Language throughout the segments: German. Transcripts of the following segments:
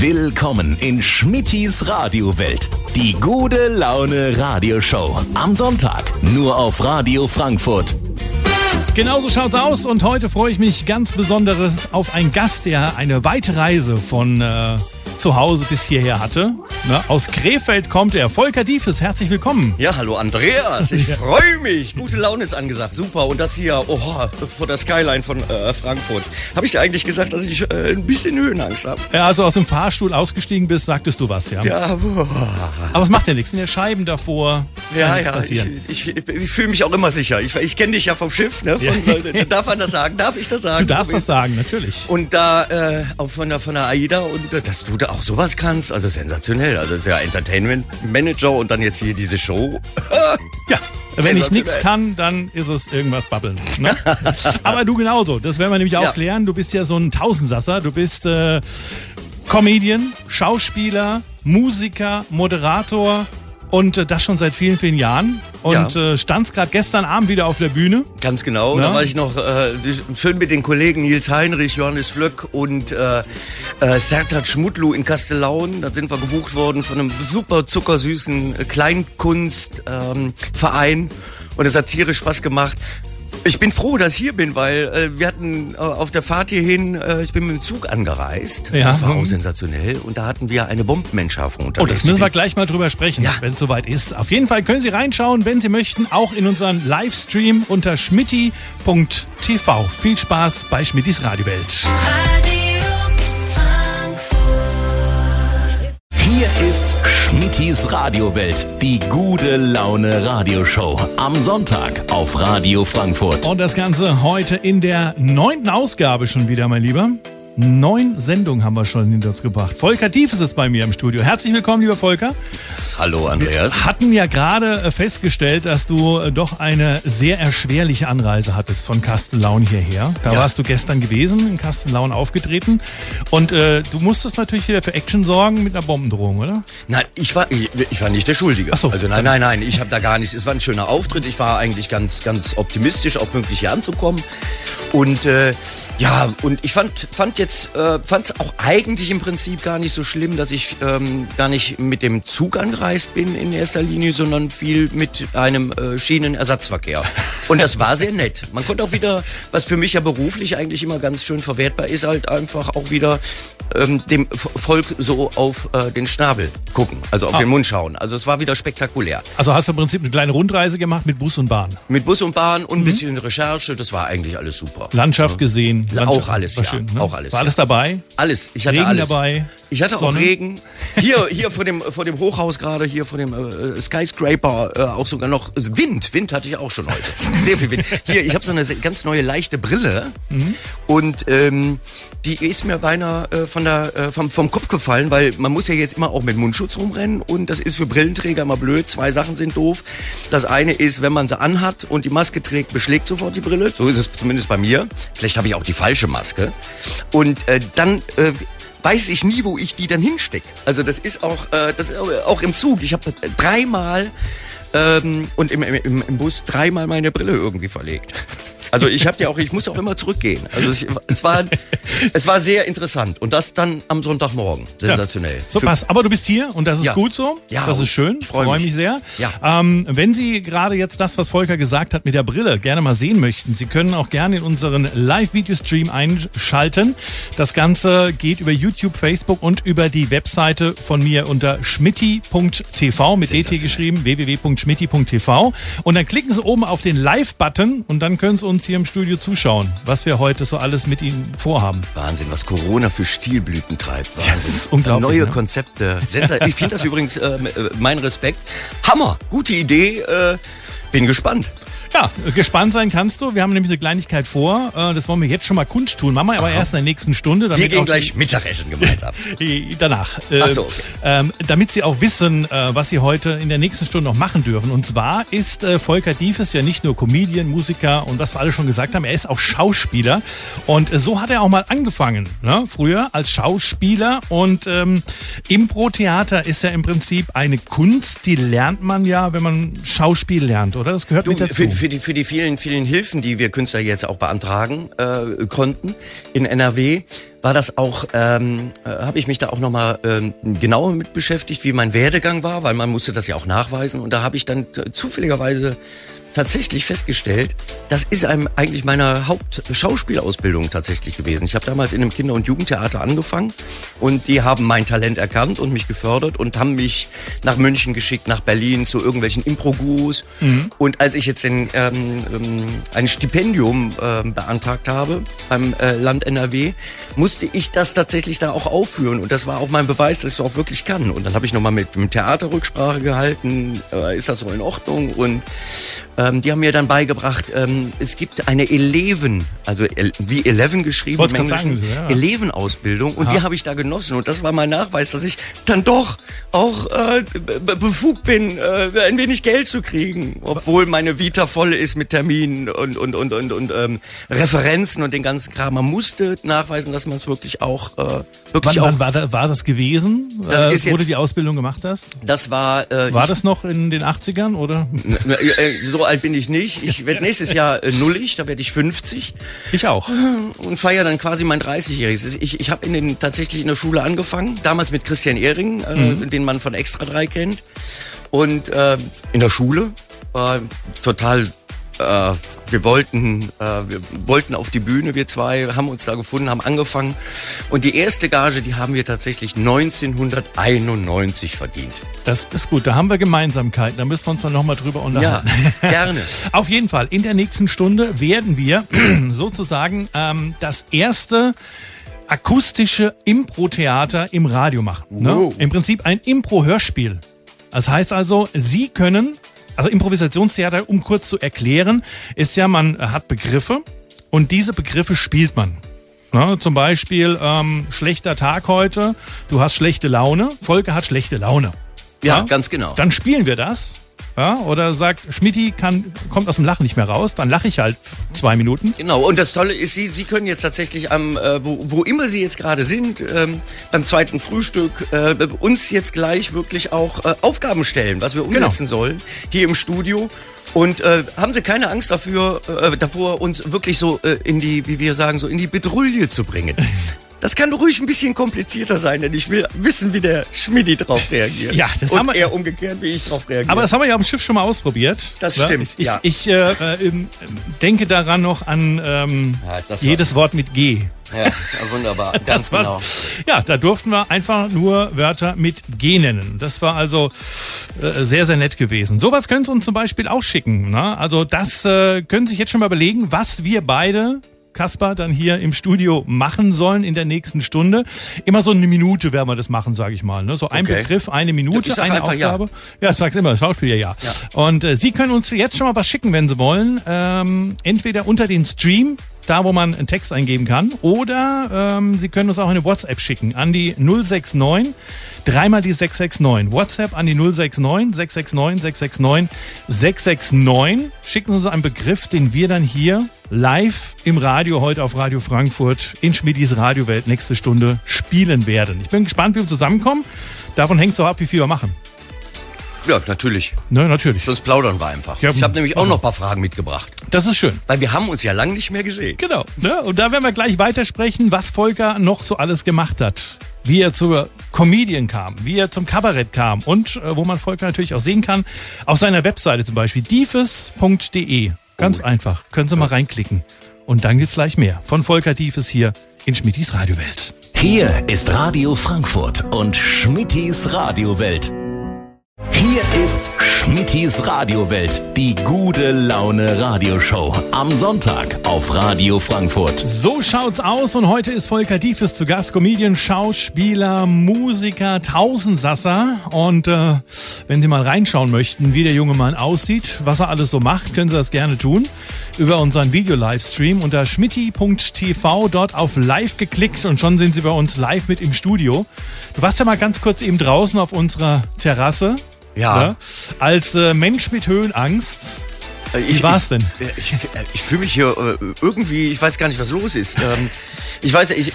Willkommen in Schmittis Radiowelt. Die gute Laune Radioshow. Am Sonntag nur auf Radio Frankfurt. Genauso schaut's aus und heute freue ich mich ganz besonderes auf einen Gast, der eine weite Reise von äh, zu Hause bis hierher hatte. Ne? Aus Krefeld kommt er. Volker Diefes, herzlich willkommen. Ja, hallo Andreas, ich freue mich. Gute Laune ist angesagt, super. Und das hier, oh, vor der Skyline von äh, Frankfurt. Habe ich dir eigentlich gesagt, dass ich äh, ein bisschen Höhenangst habe? Ja, also aus dem Fahrstuhl ausgestiegen bist, sagtest du was, ja? Ja, boah. Aber es macht ja nichts, ja Scheiben davor. Ja, ja, ich, passieren. ich, ich, ich fühle mich auch immer sicher. Ich, ich kenne dich ja vom Schiff, ne? Von, Ja. Darf man das sagen? Darf ich das sagen? Du darfst das sagen, natürlich. Und da äh, auch von der, von der AIDA und äh, dass du da auch sowas kannst, also sensationell. Also ist ja Entertainment Manager und dann jetzt hier diese Show. Ja. Wenn ich nichts kann, dann ist es irgendwas babbeln. Ne? Aber du genauso. Das werden wir nämlich auch Ja. klären. Du bist ja so ein Tausendsasser. Du bist äh, Comedian, Schauspieler, Musiker, Moderator und äh, das schon seit vielen, vielen Jahren. Und Ja. äh, standst gerade gestern Abend wieder auf der Bühne. Ganz genau. Ja. Da war ich noch äh, schön mit den Kollegen Nils Heinrich, Johannes Flöck und äh, äh, Sertat Schmudlu in Kastellaun. Da sind wir gebucht worden von einem super zuckersüßen Kleinkunstverein. Ähm, und es hat tierisch Spaß gemacht. Ich bin froh, dass ich hier bin, weil äh, wir hatten äh, auf der Fahrt hierhin, äh, ich bin mit dem Zug angereist. Ja. Das war Mhm. auch sensationell. Und da hatten wir eine Bombenentschaffung Oh, unterwegs. das müssen wir gleich mal drüber sprechen, Ja. wenn es soweit ist. Auf jeden Fall können Sie reinschauen, wenn Sie möchten, auch in unseren Livestream unter schmitti.tv. Viel Spaß bei Schmittis Radiowelt. Hier ist Schmittis Radiowelt. Die gute Laune Radioshow. Am Sonntag auf Radio Frankfurt. Und das Ganze heute in der neunten Ausgabe schon wieder, mein Lieber. Neun Sendungen haben wir schon hinter uns gebracht. Volker Dief ist es bei mir im Studio. Herzlich willkommen, lieber Volker. Hallo Andreas. Hatten ja gerade äh, festgestellt, dass du äh, doch eine sehr erschwerliche Anreise hattest von Kastellaun hierher. Da Ja. warst du gestern gewesen, in Kastellaun aufgetreten. Und äh, du musstest natürlich wieder für Action sorgen mit einer Bombendrohung, oder? Nein, ich war, ich, ich war nicht der Schuldige. Ach so. Also nein, nein, nein, ich habe da gar nichts. Es war ein schöner Auftritt. Ich war eigentlich ganz, ganz optimistisch, auch pünktlich hier anzukommen. Und äh, ja, und ich fand, fand jetzt, äh, fand es auch eigentlich im Prinzip gar nicht so schlimm, dass ich ähm, gar nicht mit dem Zug angereist bin in erster Linie, sondern viel mit einem äh, Schienenersatzverkehr. Und das war sehr nett. Man konnte auch wieder, was für mich ja beruflich eigentlich immer ganz schön verwertbar ist, halt einfach auch wieder ähm, dem Volk so auf äh, den Schnabel gucken, also auf Ah. den Mund schauen. Also es war wieder spektakulär. Also hast du im Prinzip eine kleine Rundreise gemacht mit Bus und Bahn. Mit Bus und Bahn Mhm. und ein bisschen Recherche, das war eigentlich alles super. Landschaft gesehen. Landschaft, auch alles, war ja. schön, ne? Auch alles, War alles ja. dabei? Alles. Ich hatte Regen alles. dabei, Ich hatte Sonne. auch Regen. Hier, hier vor dem, vor dem Hochhaus gerade, hier vor dem äh, Skyscraper, äh, auch sogar noch Wind. Wind hatte ich auch schon heute. Sehr viel Wind. Hier, ich habe so eine ganz neue leichte Brille und ähm, die ist mir beinahe äh, von der, äh, vom, vom Kopf gefallen, weil man muss ja jetzt immer auch mit Mundschutz rumrennen und das ist für Brillenträger immer blöd. Zwei Sachen sind doof. Das eine ist, wenn man sie anhat und die Maske trägt, beschlägt sofort die Brille. So ist es zumindest bei mir. Vielleicht habe ich auch die falsche Maske. Und äh, dann äh, weiß ich nie, wo ich die dann hinstecke. Also das ist auch, äh, das auch im Zug. Ich habe dreimal ähm, und im, im, im Bus dreimal meine Brille irgendwie verlegt. Also ich habe ja auch, ich muss auch immer zurückgehen. Also ich, es war, es war sehr interessant und das dann am Sonntagmorgen, sensationell. So Für- passt. Aber du bist hier und das ist Ja. gut so. Ja, das ist schön. ich Ich freu freue mich. mich sehr. Ja. Ähm, wenn Sie gerade jetzt das, was Volker gesagt hat mit der Brille, gerne mal sehen möchten, Sie können auch gerne in unseren Live-Videostream einschalten. Das Ganze geht über YouTube, Facebook und über die Webseite von mir unter schmitti.tv mit dt Sensationell. geschrieben, www.schmitti.tv. Und dann klicken Sie oben auf den Live-Button und dann können Sie uns hier im Studio zuschauen, was wir heute so alles mit Ihnen vorhaben. Wahnsinn, was Corona für Stilblüten treibt. Wahnsinn. das ist unglaublich, Neue ne? Konzepte. Ich finde das übrigens, äh, äh, mein Respekt. Hammer, gute Idee. Äh, bin gespannt. Ja, gespannt sein kannst du. Wir haben nämlich eine Kleinigkeit vor. Äh, Das wollen wir jetzt schon mal kundtun. Machen wir aber erst in der nächsten Stunde. Wir gehen gleich Mittagessen gemeinsam. Danach. Äh, Ach so, okay. ähm, damit Sie auch wissen, äh, was Sie heute in der nächsten Stunde noch machen dürfen. Und zwar ist äh, Volker Diefes ja nicht nur Comedian, Musiker und was wir alle schon gesagt haben, er ist auch Schauspieler. Und äh, so hat er auch mal angefangen. Ne? Früher als Schauspieler. Und ähm, Impro-Theater ist ja im Prinzip eine Kunst, die lernt man ja, wenn man Schauspiel lernt, oder? Das gehört Du, mit dazu. für, für die, für die vielen, vielen Hilfen, die wir Künstler jetzt auch beantragen äh, konnten in NRW, war das auch, ähm, äh, habe ich mich da auch nochmal ähm, genauer mit beschäftigt, wie mein Werdegang war, weil man musste das ja auch nachweisen. Und da habe ich dann äh, zufälligerweise tatsächlich festgestellt, das ist einem eigentlich meiner Hauptschauspielausbildung tatsächlich gewesen. Ich habe damals in einem Kinder- und Jugendtheater angefangen und die haben mein Talent erkannt und mich gefördert und haben mich nach München geschickt, nach Berlin zu irgendwelchen Impro-Gurus. Mhm. Und als ich jetzt in, ähm, ähm, ein Stipendium äh, beantragt habe beim äh, Land NRW, musste ich das tatsächlich da auch aufführen und das war auch mein Beweis, dass ich es auch wirklich kann. Und dann habe ich nochmal mit dem Theater Rücksprache gehalten, äh, ist das so in Ordnung und ähm, die haben mir dann beigebracht, ähm, es gibt eine Eleven, also wie Eleven geschrieben im Englischen, ja. Eleven-Ausbildung und Aha. die habe ich da genossen und das war mein Nachweis, dass ich dann doch auch äh, befugt bin, äh, ein wenig Geld zu kriegen, obwohl meine Vita voll ist mit Terminen und und und und, und ähm, Referenzen und den ganzen Kram. Man musste nachweisen, dass man es wirklich auch äh, wirklich wann, auch. Wann war, da, war das gewesen, das äh, ist wo jetzt, du die Ausbildung gemacht hast? Das war. Äh, war das noch in den 80ern oder? Äh, so alt bin ich nicht. Ich werde nächstes Jahr äh, nullig, da werde ich 50. Ich auch. Und feiere dann quasi mein 30-jähriges. Ich, ich habe in den tatsächlich in der Schule angefangen, damals mit Christian Ehring, äh, mhm. den man von Extra 3 kennt. Und äh, in der Schule war total äh, wir wollten, äh, wir wollten auf die Bühne, wir zwei haben uns da gefunden, haben angefangen. Und die erste Gage, die haben wir tatsächlich 1991 verdient. Das ist gut, da haben wir Gemeinsamkeiten, da müssen wir uns dann nochmal drüber unterhalten. Ja, gerne. auf jeden Fall, in der nächsten Stunde werden wir sozusagen ähm, das erste akustische Impro-Theater im Radio machen. Ne? Wow. Im Prinzip ein Impro-Hörspiel. Das heißt also, Sie können also Improvisationstheater, um kurz zu erklären, ist ja, man hat Begriffe und diese Begriffe spielt man. Ja, zum Beispiel ähm, schlechter Tag heute, du hast schlechte Laune, Volker hat schlechte Laune. Ja, ja, ganz genau. Dann spielen wir das ja, oder sagt, Schmidti kann, kommt aus dem Lachen nicht mehr raus, dann lache ich halt zwei Minuten. Genau, und das Tolle ist, Sie, Sie können jetzt tatsächlich am, äh, wo, wo immer Sie jetzt gerade sind, ähm, beim zweiten Frühstück, äh, uns jetzt gleich wirklich auch äh, Aufgaben stellen, was wir genau. umsetzen genau. sollen, hier im Studio. Und äh, haben Sie keine Angst dafür, äh, davor, uns wirklich so äh, in die, wie wir sagen, so in die Bedrulle zu bringen. Das kann ruhig ein bisschen komplizierter sein, denn ich will wissen, wie der Schmidti drauf reagiert. Ja, das Und haben wir. eher umgekehrt, wie ich drauf reagiere. Aber das haben wir ja am Schiff schon mal ausprobiert. Das ja? stimmt. Ich, ja. ich äh, äh, denke daran noch an ähm, ja, jedes Wort mit G. Ja, wunderbar. Ganz war, genau. Ja, da durften wir einfach nur Wörter mit G nennen. Das war also äh, sehr, sehr nett gewesen. Sowas können Sie uns zum Beispiel auch schicken. Ne? Also das äh, können Sie sich jetzt schon mal überlegen, was wir beide Kaspar dann hier im Studio machen sollen in der nächsten Stunde. Immer so eine Minute werden wir das machen, sage ich mal. Ne? So ein okay. Begriff, eine Minute, ja, eine Aufgabe. Ja, ja sag's immer, Schauspieler ja. ja. Und äh, Sie können uns jetzt schon mal was schicken, wenn Sie wollen. Ähm, entweder unter den Stream da wo man einen Text eingeben kann. Oder ähm, Sie können uns auch eine WhatsApp schicken an die 069, dreimal die 669. WhatsApp an die 069 669 669 669. Schicken Sie uns einen Begriff, den wir dann hier live im Radio heute auf Radio Frankfurt in Schmidis Radiowelt nächste Stunde spielen werden. Ich bin gespannt, wie wir zusammenkommen. Davon hängt es auch ab, wie viel wir machen. Ja, natürlich. Ne, natürlich. Sonst plaudern wir einfach. Ja, ich habe nämlich auch noch ein paar Fragen mitgebracht. Das ist schön. Weil wir haben uns ja lange nicht mehr gesehen. Genau. Ne? Und da werden wir gleich weitersprechen, was Volker noch so alles gemacht hat. Wie er zur Comedian kam, wie er zum Kabarett kam und äh, wo man Volker natürlich auch sehen kann, auf seiner Webseite zum Beispiel, diefes.de. Ganz einfach. Können Sie mal reinklicken. Und dann geht's gleich mehr. Von Volker Diefes hier in Schmittis Radiowelt. Hier ist Radio Frankfurt und Schmittis Radiowelt. Hier ist Schmittis Radiowelt, die gute Laune Radioshow. Am Sonntag auf Radio Frankfurt. So schaut's aus und heute ist Volker Diefes zu Gast, Comedian, Schauspieler, Musiker, Tausendsasser. Und äh, wenn Sie mal reinschauen möchten, wie der junge Mann aussieht, was er alles so macht, können Sie das gerne tun. Über unseren Video-Livestream unter schmitti.tv dort auf Live geklickt und schon sind Sie bei uns live mit im Studio. Du warst ja mal ganz kurz eben draußen auf unserer Terrasse. Ja. Ne? Als äh, Mensch mit Höhenangst. Äh, ich, Wie war's denn? Ich, ich, ich fühle mich hier äh, irgendwie, ich weiß gar nicht, was los ist. Ähm, ich weiß, ich, äh,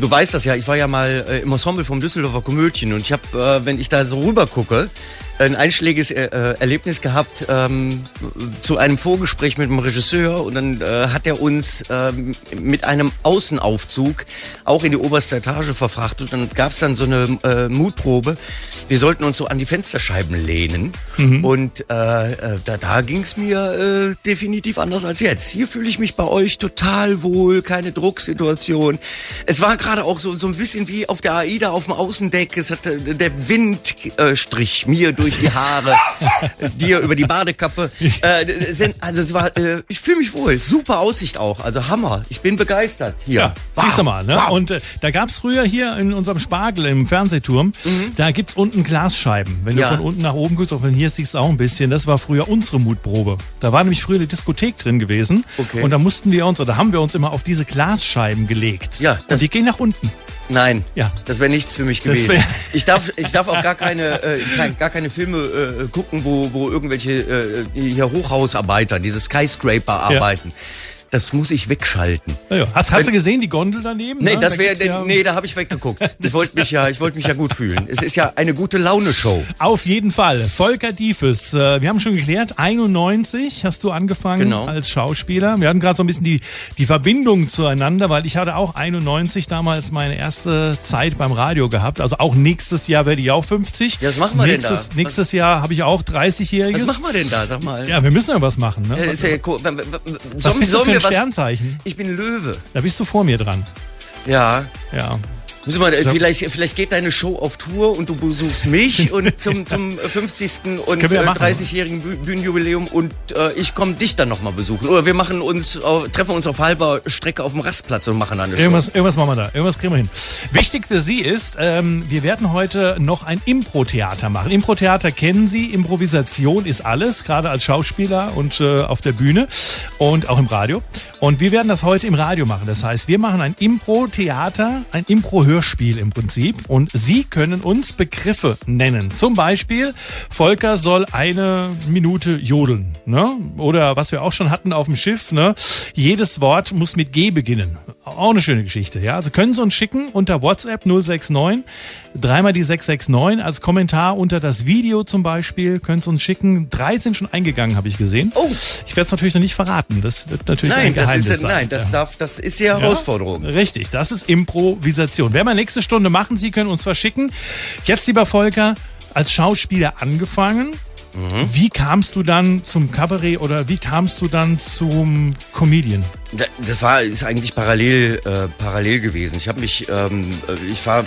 du weißt das ja, ich war ja mal im Ensemble vom Düsseldorfer Komödien und ich habe, wenn ich da so rüber gucke, ein einschlägiges äh, Erlebnis gehabt ähm, zu einem Vorgespräch mit dem Regisseur und dann äh, hat er uns ähm, mit einem Außenaufzug auch in die oberste Etage verfrachtet und dann gab es dann so eine äh, Mutprobe. Wir sollten uns so an die Fensterscheiben lehnen mhm. und äh, äh da, da ging es mir äh, definitiv anders als jetzt. Hier fühle ich mich bei euch total wohl, keine Drucksituation. Es war gerade auch so, so ein bisschen wie auf der AIDA auf dem Außendeck. Es hat äh, der Wind äh, strich mir durch die Haare, dir über die Badekappe. Äh, also es war, äh, ich fühle mich wohl. Super Aussicht auch. Also Hammer. Ich bin begeistert hier. Ja, wow. siehst du mal. Ne? Wow. Und äh, da gab es früher hier in unserem Spargel im Fernsehturm, mhm. da gibt es unten Glasscheiben. Wenn ja. du von unten nach oben guckst, auch wenn hier siehst du auch ein bisschen, das war früher unsere Mutprobe. Da war nämlich früher eine Diskothek drin gewesen. Okay. Und da mussten wir uns, oder haben wir uns immer auf diese Glasscheiben gelegt. Ja. Und die gehen nach unten. Nein, ja. das wäre nichts für mich gewesen. Ich darf, ich darf auch gar keine, äh, gar keine Filme äh, gucken, wo, wo irgendwelche äh, hier Hochhausarbeiter, diese Skyscraper arbeiten. Ja das muss ich wegschalten. Ja, hast, hast du gesehen, die Gondel daneben? Nee, ne? das wäre, da ja nee, da habe ich weggeguckt. Ich wollte mich ja, ich wollte mich ja gut fühlen. Es ist ja eine gute Laune-Show. Auf jeden Fall. Volker Diefes, äh, wir haben schon geklärt, 91 hast du angefangen genau. als Schauspieler. Wir hatten gerade so ein bisschen die, die Verbindung zueinander, weil ich hatte auch 91 damals meine erste Zeit beim Radio gehabt. Also auch nächstes Jahr werde ich auch 50. Ja, was machen wir nächstes, denn da? Nächstes Jahr habe ich auch 30-Jähriges. Was machen wir denn da, sag mal? Ja, wir müssen ja was machen. Ne? Ja, ja cool. Was bist du für ein Sternzeichen? Ich bin Löwe. Da bist du vor mir dran. Ja. Ja. Müssen wir, vielleicht, vielleicht geht deine Show auf Tour und du besuchst mich und zum, zum 50. und 30-jährigen Bühnenjubiläum und äh, ich komme dich dann nochmal besuchen. Oder wir machen uns, äh, treffen uns auf halber Strecke auf dem Rastplatz und machen dann eine Show. Irgendwas, irgendwas machen wir da. Irgendwas kriegen wir hin. Wichtig für Sie ist, ähm, wir werden heute noch ein Impro-Theater machen. Impro-Theater kennen Sie. Improvisation ist alles, gerade als Schauspieler und äh, auf der Bühne und auch im Radio. Und wir werden das heute im Radio machen. Das heißt, wir machen ein Impro-Theater, ein Impro-Hörspiel Hörspiel im Prinzip. Und Sie können uns Begriffe nennen. Zum Beispiel, Volker soll eine Minute jodeln. Ne? Oder was wir auch schon hatten auf dem Schiff, ne? jedes Wort muss mit G beginnen. Auch eine schöne Geschichte. Ja? Also können Sie uns schicken unter WhatsApp 069 dreimal die 669 als Kommentar unter das Video zum Beispiel. Können Sie uns schicken. Drei sind schon eingegangen, habe ich gesehen. Oh. Ich werde es natürlich noch nicht verraten. Das wird natürlich nein, ein Geheimnis das ist, sein. Nein, das, ja. darf, das ist die Herausforderung. Ja, richtig, das ist Improvisation. Werden wir nächste Stunde machen. Sie können uns verschicken. Jetzt, lieber Volker, als Schauspieler angefangen. Mhm. Wie kamst du dann zum Kabarett oder wie kamst du dann zum Comedian? Das war ist eigentlich parallel äh, parallel gewesen. Ich habe mich ähm, ich war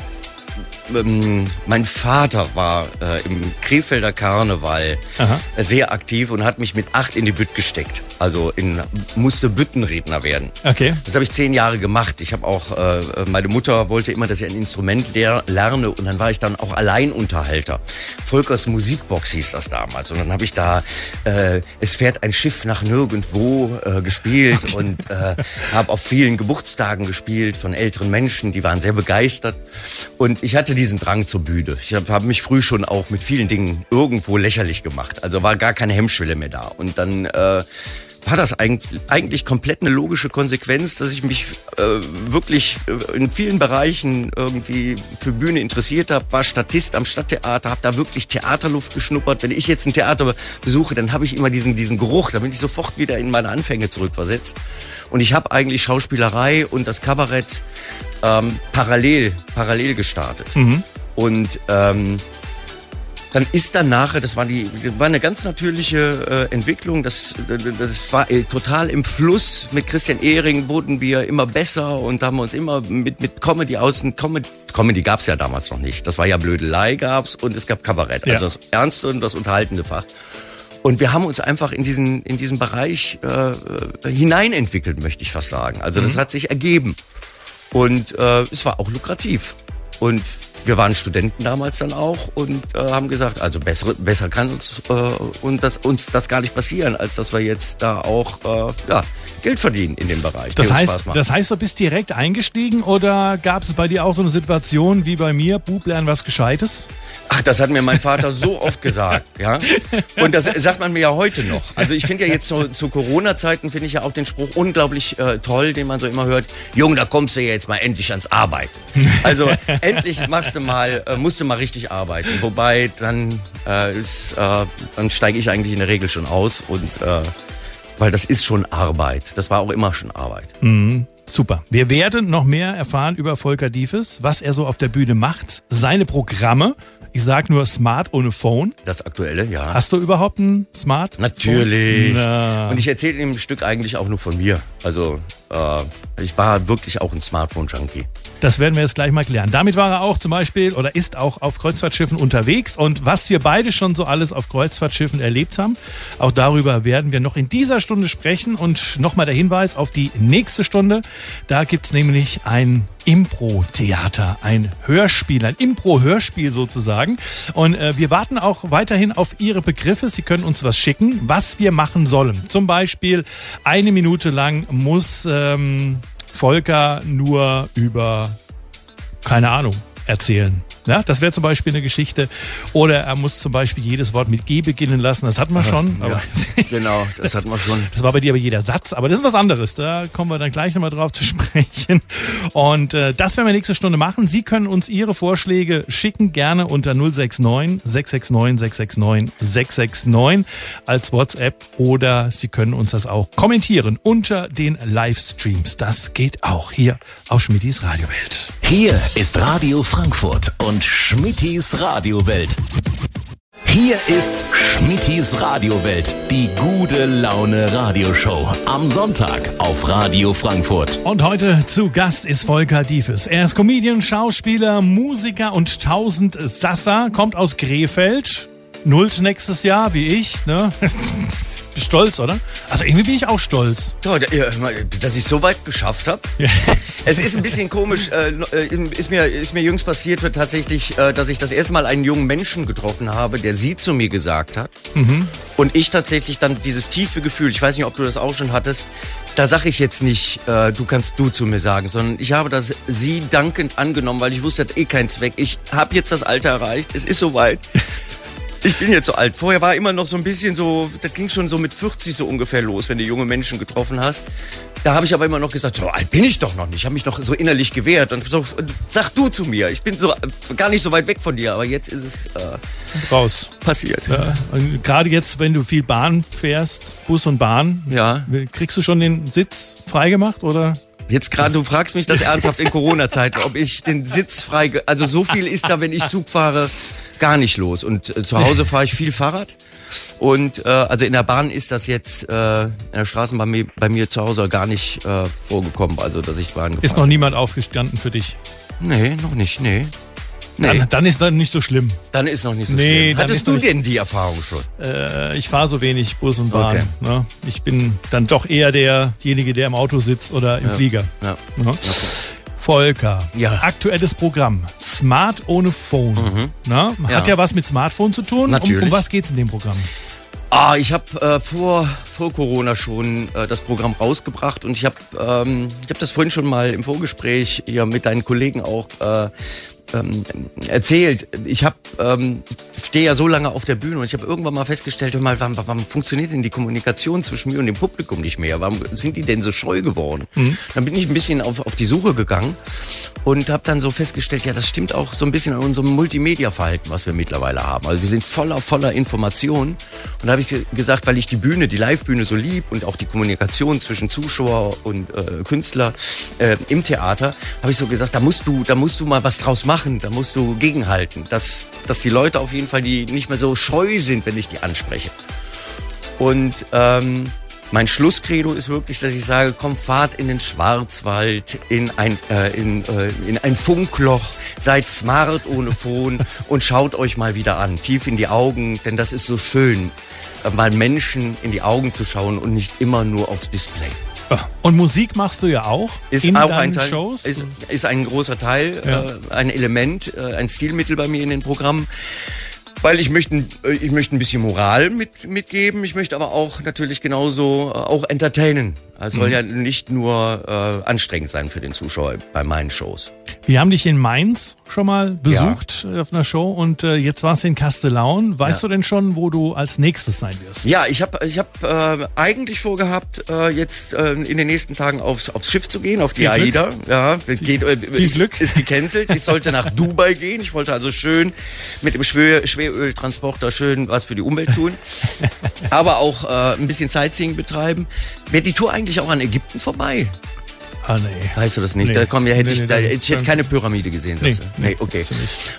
ähm, mein Vater war äh, im Krefelder Karneval Aha. sehr aktiv und hat mich mit acht in die Bütt gesteckt. Also in, musste Büttenredner werden. Okay. Das habe ich zehn Jahre gemacht. Ich habe auch, äh, meine Mutter wollte immer, dass ich ein Instrument lerne und dann war ich dann auch Alleinunterhalter. Volkers Musikbox hieß das damals. Und dann habe ich da äh, Es fährt ein Schiff nach nirgendwo äh, gespielt okay. und äh, habe auf vielen Geburtstagen gespielt von älteren Menschen, die waren sehr begeistert. Und ich hatte diesen Drang zur Bühne. Ich habe hab mich früh schon auch mit vielen Dingen irgendwo lächerlich gemacht. Also war gar keine Hemmschwelle mehr da. Und dann äh, war das eigentlich, eigentlich komplett eine logische Konsequenz, dass ich mich äh, wirklich äh, in vielen Bereichen irgendwie für Bühne interessiert habe, war Statist am Stadttheater, habe da wirklich Theaterluft geschnuppert. Wenn ich jetzt ein Theater besuche, dann habe ich immer diesen, diesen Geruch, da bin ich sofort wieder in meine Anfänge zurückversetzt. Und ich habe eigentlich Schauspielerei und das Kabarett ähm, parallel, parallel gestartet. Mhm. Und ähm, dann ist dann nachher, das war, die, war eine ganz natürliche äh, Entwicklung, das, das war äh, total im Fluss. Mit Christian Ehring wurden wir immer besser und haben uns immer mit, mit Comedy außen, Comedy, Comedy gab es ja damals noch nicht. Das war ja Blödelei gab's und es gab Kabarett, ja. also das ernste und das unterhaltende Fach. Und wir haben uns einfach in diesen, in diesen Bereich äh, hineinentwickelt, möchte ich fast sagen. Also das mhm. hat sich ergeben. Und äh, es war auch lukrativ. Und wir waren Studenten damals dann auch und äh, haben gesagt, also besser, besser kann uns, äh, und das, uns das gar nicht passieren, als dass wir jetzt da auch äh, ja, Geld verdienen in dem Bereich. Das heißt, das heißt, du bist direkt eingestiegen oder gab es bei dir auch so eine Situation wie bei mir, Bub, lernen was Gescheites? Ach, das hat mir mein Vater so oft gesagt, ja. Und das sagt man mir ja heute noch. Also ich finde ja jetzt zu, zu Corona-Zeiten finde ich ja auch den Spruch unglaublich äh, toll, den man so immer hört. Junge, da kommst du ja jetzt mal endlich ans Arbeiten. Also endlich machst du mal, äh, musst du mal richtig arbeiten. Wobei dann äh, ist, äh, dann steige ich eigentlich in der Regel schon aus und äh, weil das ist schon Arbeit. Das war auch immer schon Arbeit. Super. Wir werden noch mehr erfahren über Volker Diefes, was er so auf der Bühne macht, seine Programme. Ich sag nur Smart ohne Phone. Das Aktuelle, ja. Hast du überhaupt ein Smart? Natürlich. Na. Und ich erzähle in dem Stück eigentlich auch nur von mir. Also äh, ich war wirklich auch ein Smartphone-Junkie. Das werden wir jetzt gleich mal klären. Damit war er auch zum Beispiel oder ist auch auf Kreuzfahrtschiffen unterwegs. Und was wir beide schon so alles auf Kreuzfahrtschiffen erlebt haben, auch darüber werden wir noch in dieser Stunde sprechen. Und nochmal der Hinweis auf die nächste Stunde. Da gibt's nämlich ein Impro-Theater, ein Hörspiel, ein Impro-Hörspiel sozusagen. Und äh, wir warten auch weiterhin auf Ihre Begriffe. Sie können uns was schicken, was wir machen sollen. Zum Beispiel eine Minute lang muss ähm, Volker nur über, keine Ahnung, erzählen. Ja, das wäre zum Beispiel eine Geschichte. Oder er muss zum Beispiel jedes Wort mit G beginnen lassen. Das hatten wir schon. Aber Genau, das hat man schon. das war bei dir aber jeder Satz, aber das ist was anderes. Da kommen wir dann gleich nochmal drauf zu sprechen. Und äh, das werden wir nächste Stunde machen. Sie können uns Ihre Vorschläge schicken, gerne unter 069 669 669 669 als WhatsApp oder Sie können uns das auch kommentieren unter den Livestreams. Das geht auch hier auf Schmittis Radiowelt. Hier ist Radio Frankfurt und Schmittis Radiowelt. Hier ist Schmittis Radiowelt, die gute Laune Radioshow. Am Sonntag auf Radio Frankfurt. Und heute zu Gast ist Volker Diefes. Er ist Comedian, Schauspieler, Musiker und tausend Sasser, kommt aus Krefeld. Nullt nächstes Jahr, wie ich. Ne? Bist stolz, oder? Also irgendwie bin ich auch stolz. Ja, da- ja, dass ich es so weit geschafft habe. Ja. Es ist ein bisschen komisch. Äh, äh, ist, mir, ist mir jüngst passiert wird tatsächlich, äh, dass ich das erste Mal einen jungen Menschen getroffen habe, der sie zu mir gesagt hat. Und ich tatsächlich dann dieses tiefe Gefühl, ich weiß nicht, ob du das auch schon hattest, da sage ich jetzt nicht, äh, du kannst du zu mir sagen, sondern ich habe das sie dankend angenommen, weil ich wusste, hat eh keinen Zweck. Ich habe jetzt das Alter erreicht, es ist soweit. Ich bin jetzt so alt. Vorher war immer noch so ein bisschen so, das ging schon so mit 40 so ungefähr los, wenn du junge Menschen getroffen hast. Da habe ich aber immer noch gesagt, so alt bin ich doch noch nicht. Ich habe mich noch so innerlich gewehrt und so, sag du zu mir. Ich bin so gar nicht so weit weg von dir, aber jetzt ist es äh, Raus. passiert. Ja. Und gerade jetzt, wenn du viel Bahn fährst, Bus und Bahn, Ja. kriegst du schon den Sitz freigemacht oder? Jetzt gerade, du fragst mich das ernsthaft in Corona-Zeiten, ob ich den Sitz frei, also so viel ist da, wenn ich Zug fahre, gar nicht los. Und äh, zu Hause fahre ich viel Fahrrad. Und äh, also in der Bahn ist das jetzt äh, in der Straßenbahn bei mir, bei mir zu Hause gar nicht äh, vorgekommen, also dass ich Bahn Ist noch niemand aufgestanden für dich? Nee, noch nicht, nee. Nee, Dann, dann, dann ist das nicht so schlimm. ist noch nicht so Nee, schlimm. dann Hattest du noch denn die Erfahrung schon? Äh, ich fahre so wenig Bus und Bahn. Okay. Ne? Ich bin dann doch eher derjenige, der im Auto sitzt oder im Flieger. Ja. Ne? Volker, Ja. aktuelles Programm. Smart ohne Phone. Ne? Hat Ja. ja was mit Smartphone zu tun. Um, Natürlich. um was geht's in dem Programm? Ah, ich habe äh, vor, vor Corona schon äh, das Programm rausgebracht und ich habe ähm, ich hab das vorhin schon mal im Vorgespräch hier mit deinen Kollegen auch äh, ähm, erzählt. Ich habe ähm, stehe ja so lange auf der Bühne und ich habe irgendwann mal festgestellt, hör mal, warum, warum funktioniert denn die Kommunikation zwischen mir und dem Publikum nicht mehr? Warum sind die denn so scheu geworden? Dann bin ich ein bisschen auf, auf die Suche gegangen und habe dann so festgestellt, ja, das stimmt auch so ein bisschen an unserem Multimedia-Verhalten, was wir mittlerweile haben. Also wir sind voller, voller Informationen. Und da habe ich ge gesagt, weil ich die Bühne, die Live-Bühne so lieb und auch die Kommunikation zwischen Zuschauer und äh, Künstler äh, im Theater, habe ich so gesagt, da musst du, da musst du mal was draus machen, da musst du gegenhalten, dass, dass die Leute auf jeden Fall, die nicht mehr so scheu sind, wenn ich die anspreche. Und ähm, mein Schlusskredo ist wirklich, dass ich sage, komm, fahrt in den Schwarzwald, in ein, äh, in, äh, in ein Funkloch, seid smart ohne Phone und schaut euch mal wieder an, tief in die Augen, denn das ist so schön, äh, mal Menschen in die Augen zu schauen und nicht immer nur aufs Display. Und Musik machst du ja auch Ist in auch deinen ein Teil, Shows. Ist, ist ein großer Teil, Ja. äh, ein Element, äh, ein Stilmittel bei mir in den Programmen. Weil ich möchte, äh, ich möchte ein bisschen Moral mit, mitgeben, ich möchte aber auch natürlich genauso äh, auch entertainen. Es soll ja nicht nur äh, anstrengend sein für den Zuschauer bei meinen Shows. Wir haben dich in Mainz schon mal besucht auf einer Show und äh, jetzt warst du in Kastellaun. Weißt Ja. du denn schon, wo du als nächstes sein wirst? Ja, ich habe ich hab, äh, eigentlich vorgehabt, äh, jetzt äh, in den nächsten Tagen aufs, aufs Schiff zu gehen, auf die Viel Glück. AIDA. Ja, geht, äh, viel ist, Glück. ist gecancelt. Ich sollte nach Dubai gehen. Ich wollte also schön mit dem Schwer, Schweröltransporter schön was für die Umwelt tun. Aber auch äh, ein bisschen Sightseeing betreiben. Wäre die Tour eigentlich auch an Ägypten vorbei? Ah, nee. Weißt du das nicht? Nee. Da kommen ja, hätte Nee, ich, nee, da, ich hätte keine Pyramide gesehen. Nee, nee, okay.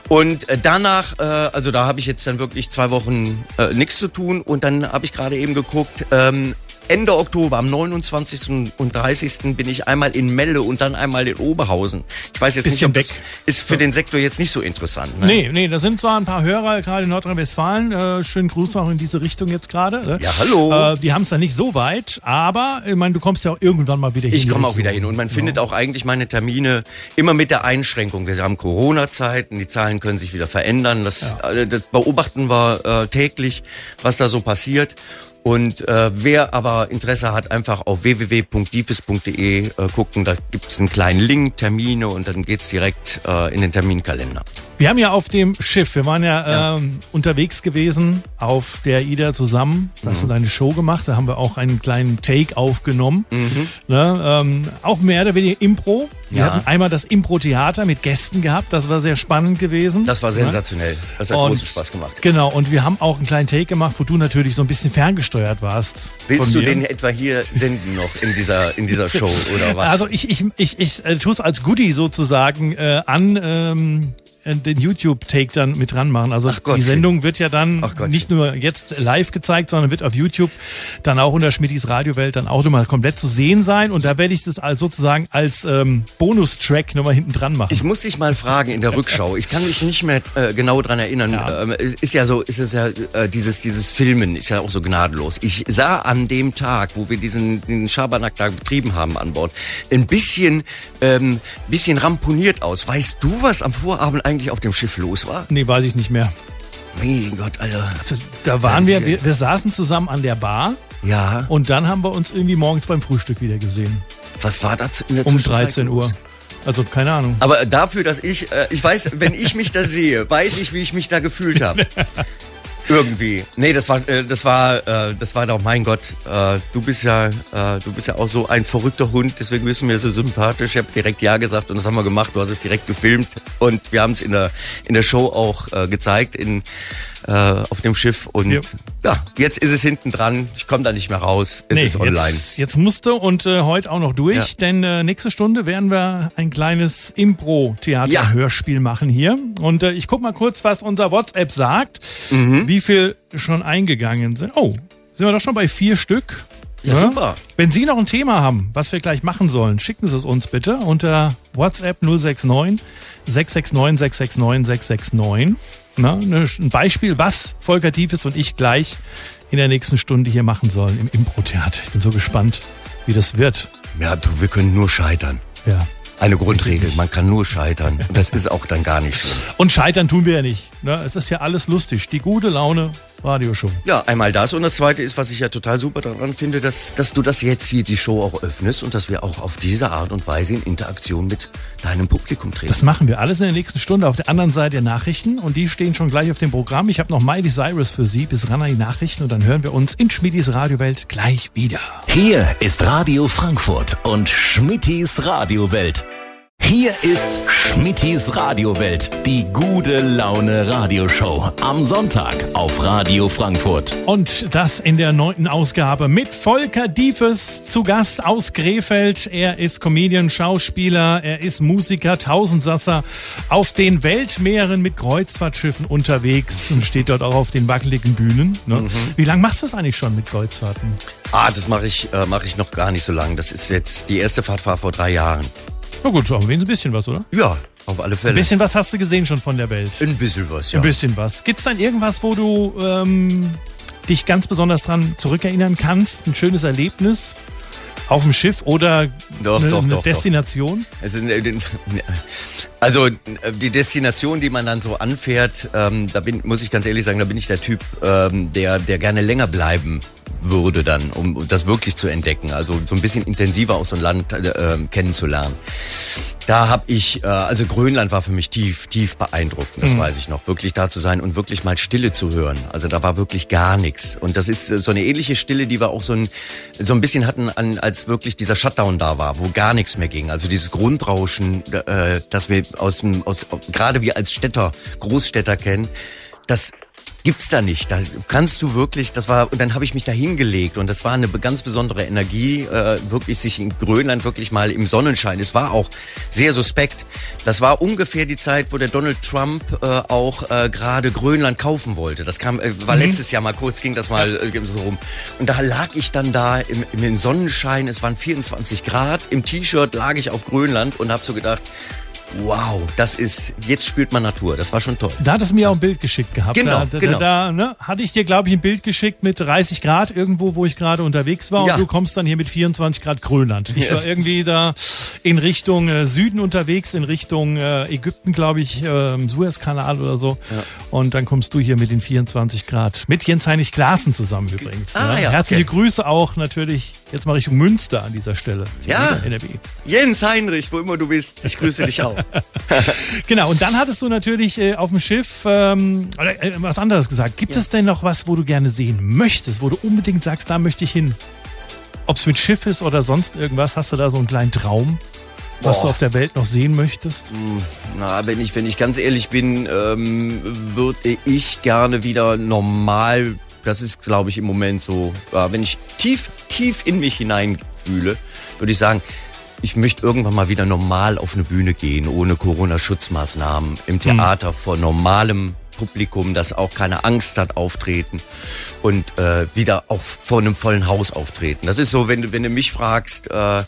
Und äh, danach, äh, also da habe ich jetzt dann wirklich zwei Wochen äh, nichts zu tun und dann habe ich gerade eben geguckt, ähm, Ende Oktober, am 29. und 30. bin ich einmal in Melle und dann einmal in Oberhausen. Ich weiß jetzt Bisschen nicht, ob weg. das ist für den Sektor jetzt nicht so interessant. Ne? Nee, nee, da sind zwar ein paar Hörer, gerade in Nordrhein-Westfalen. Äh, schönen Gruß auch in diese Richtung jetzt gerade. Ne? Ja, hallo. Äh, die haben es da nicht so weit, aber ich meine, du kommst ja auch irgendwann mal wieder hin. Ich komme auch wieder hin und man findet auch eigentlich meine Termine immer mit der Einschränkung. Wir haben Corona-Zeiten, die Zahlen können sich wieder verändern. Das, äh, das beobachten wir äh, täglich, was da so passiert. Und äh, wer aber Interesse hat, einfach auf www.difis.de äh, gucken. Da gibt es einen kleinen Link, Termine und dann geht's direkt äh, in den Terminkalender. Wir haben ja auf dem Schiff, wir waren ja, Ähm, unterwegs gewesen auf der Ida zusammen. Da Mhm. hast du deine Show gemacht, da haben wir auch einen kleinen Take aufgenommen. Mhm. Ne, ähm, auch mehr oder weniger Impro. Wir Ja. hatten einmal das Impro-Theater mit Gästen gehabt, das war sehr spannend gewesen. Das war Ne? sensationell. Das hat Und- großen Spaß gemacht. Genau, und wir haben auch einen kleinen Take gemacht, wo du natürlich so ein bisschen ferngesteuert warst. Willst du den etwa hier senden noch in dieser, in dieser Show oder was? Also ich, ich, ich, ich äh, tue es als Goodie sozusagen äh, an ähm, äh, den YouTube-Take dann mit dran machen. Also die Sendung wird ja dann nicht nur jetzt live gezeigt, sondern wird auf YouTube dann auch unter Schmidtis Radiowelt dann auch nochmal komplett zu sehen sein. Und da werde ich das als sozusagen als ähm, Bonustrack nochmal hinten dran machen. Ich muss dich mal fragen in der Rückschau. Ich kann mich nicht mehr äh, genau dran erinnern. Ja. Ähm, ist ja so, ist es ja äh, dieses dieses Filmen ist ja auch so gnadenlos. Ich sah an dem Tag, wo wir diesen den Schabernack da betrieben haben an Bord, ein bisschen ähm, bisschen ramponiert aus. Weißt du, was am Vorabend eigentlich auf dem Schiff los war? nee, weiß ich nicht mehr. Mein Gott, Alter. Also, da waren wir, wir, wir saßen zusammen an der Bar Ja. und dann haben wir uns irgendwie morgens beim Frühstück wieder gesehen. Was war das in der Um Zwischenzeit 13 los? Uhr. Also keine Ahnung. Aber dafür, dass ich, äh, ich weiß, wenn ich mich da sehe, weiß ich, wie ich mich da gefühlt habe. Irgendwie. Nee, das war, äh, das war, äh, das war doch, mein Gott, äh, du bist ja, du bist ja auch so ein verrückter Hund, deswegen bist du mir so sympathisch. Ich habe direkt Ja gesagt und das haben wir gemacht. Du hast es direkt gefilmt und wir haben es in der, in der Show auch gezeigt in, äh, auf dem Schiff und Ja. ja, jetzt ist es hinten dran. Ich komme da nicht mehr raus. Es ist online. Jetzt, jetzt musste und äh, heute auch noch durch, Ja. denn äh, nächste Stunde werden wir ein kleines Impro-Theater-Hörspiel machen hier. Und äh, ich guck mal kurz, was unser WhatsApp sagt, Mhm. wie viel schon eingegangen sind. Oh, sind wir doch schon bei vier Stück. Ja, super. Wenn Sie noch ein Thema haben, was wir gleich machen sollen, schicken Sie es uns bitte unter WhatsApp 069 669 669 669. Ne, ein Beispiel, was Volker Tiefes und ich gleich in der nächsten Stunde hier machen sollen im Impro-Theater. Ich bin so gespannt, wie das wird. Ja, du, wir können nur scheitern. Ja. Eine Grundregel, man kann nur scheitern. Und das ist auch dann gar nicht schlimm. Und scheitern tun wir ja nicht. Ne? Es ist ja alles lustig. Die gute Laune Radioshow. Ja, einmal das. Und das Zweite ist, was ich ja total super daran finde, dass, dass du das jetzt hier, die Show auch öffnest und dass wir auch auf diese Art und Weise in Interaktion mit deinem Publikum treten. Das machen wir alles in der nächsten Stunde auf der anderen Seite der Nachrichten und die stehen schon gleich auf dem Programm. Ich habe noch Miley Cyrus für Sie bis ran an die Nachrichten und dann hören wir uns in Schmidis Radiowelt gleich wieder. Hier ist Radio Frankfurt und Schmittis Radiowelt. Hier ist Schmittis Radiowelt, die gute Laune Radioshow. Am Sonntag auf Radio Frankfurt. Und das in der neunten Ausgabe mit Volker Diefes zu Gast aus Krefeld. Er ist Comedian, Schauspieler, er ist Musiker, Tausendsasser auf den Weltmeeren mit Kreuzfahrtschiffen unterwegs und steht dort auch auf den wackeligen Bühnen. Ne? Wie lange machst du das eigentlich schon mit Kreuzfahrten? Ah, das mache ich, äh, mach ich noch gar nicht so lange. Das ist jetzt, die erste Fahrt war vor drei Jahren. Na gut, aber wenigstens ein bisschen was, oder? Ja, auf alle Fälle. Ein bisschen was hast du gesehen schon von der Welt? Ein bisschen was, ja. Ein bisschen was. Gibt es dann irgendwas, wo du ähm, dich ganz besonders dran zurückerinnern kannst? Ein schönes Erlebnis auf dem Schiff oder Doch, eine, doch, eine doch, doch. Destination? Es ist, äh, Also äh, die Destination, die man dann so anfährt, ähm, da bin, muss ich ganz ehrlich sagen, da bin ich der Typ, ähm, der, der gerne länger bleiben würde dann, um das wirklich zu entdecken. Also so ein bisschen intensiver auch so ein Land äh, kennenzulernen. Da habe ich, äh, also Grönland war für mich tief, tief beeindruckend, das mhm. weiß ich noch. Wirklich da zu sein und wirklich mal Stille zu hören. Also da war wirklich gar nichts. Und das ist so eine ähnliche Stille, die wir auch so ein, so ein bisschen hatten, an, als wirklich dieser Shutdown da war, wo gar nichts mehr ging. Also dieses Grundrauschen, äh, das wir aus dem, aus, gerade wir als Städter, Großstädter kennen, das gibt's da nicht. Da kannst du wirklich, das war, und dann habe ich mich da hingelegt und das war eine ganz besondere Energie, äh, wirklich sich in Grönland wirklich mal im Sonnenschein. Es war auch sehr suspekt. Das war ungefähr die Zeit, wo der Donald Trump äh, auch äh, gerade Grönland kaufen wollte. Das kam, äh, war mhm. letztes Jahr mal kurz, ging das mal äh, so rum. Und da lag ich dann da im, im Sonnenschein, es waren 24 Grad, im T-Shirt lag ich auf Grönland und habe so gedacht, Wow, das ist, jetzt spürt man Natur. Das war schon toll. Da hattest du mir auch ein Bild geschickt gehabt. Genau, da, genau. Da, ne, hatte ich dir, glaube ich, ein Bild geschickt mit 30 Grad irgendwo, wo ich gerade unterwegs war. Ja. Und du kommst dann hier mit 24 Grad Grönland. Ich war irgendwie da in Richtung äh, Süden unterwegs, in Richtung äh, Ägypten, glaube ich, äh, Suezkanal oder so. Ja. Und dann kommst du hier mit den 24 Grad. Mit Jens Heinrich Klaassen zusammen übrigens. Ah, ne? ja, Herzliche okay. Grüße auch natürlich jetzt mal Richtung Münster an dieser Stelle. Ja, Jens Heinrich, wo immer du bist, ich grüße dich auch. genau, und dann hattest du natürlich äh, auf dem Schiff ähm, äh, was anderes gesagt. Gibt ja. es denn noch was, wo du gerne sehen möchtest, wo du unbedingt sagst, da möchte ich hin? Ob es mit Schiff ist oder sonst irgendwas, hast du da so einen kleinen Traum? was Boah. du auf der Welt noch sehen möchtest? Hm, na, wenn ich, wenn ich ganz ehrlich bin, ähm, würde ich gerne wieder normal, das ist glaube ich im Moment so, äh, wenn ich tief, tief in mich hineinfühle, würde ich sagen, ich möchte irgendwann mal wieder normal auf eine Bühne gehen, ohne Corona-Schutzmaßnahmen, im Theater hm. vor normalem Publikum, das auch keine Angst hat, auftreten und äh, wieder auch vor einem vollen Haus auftreten. Das ist so, wenn du, wenn du mich fragst, äh,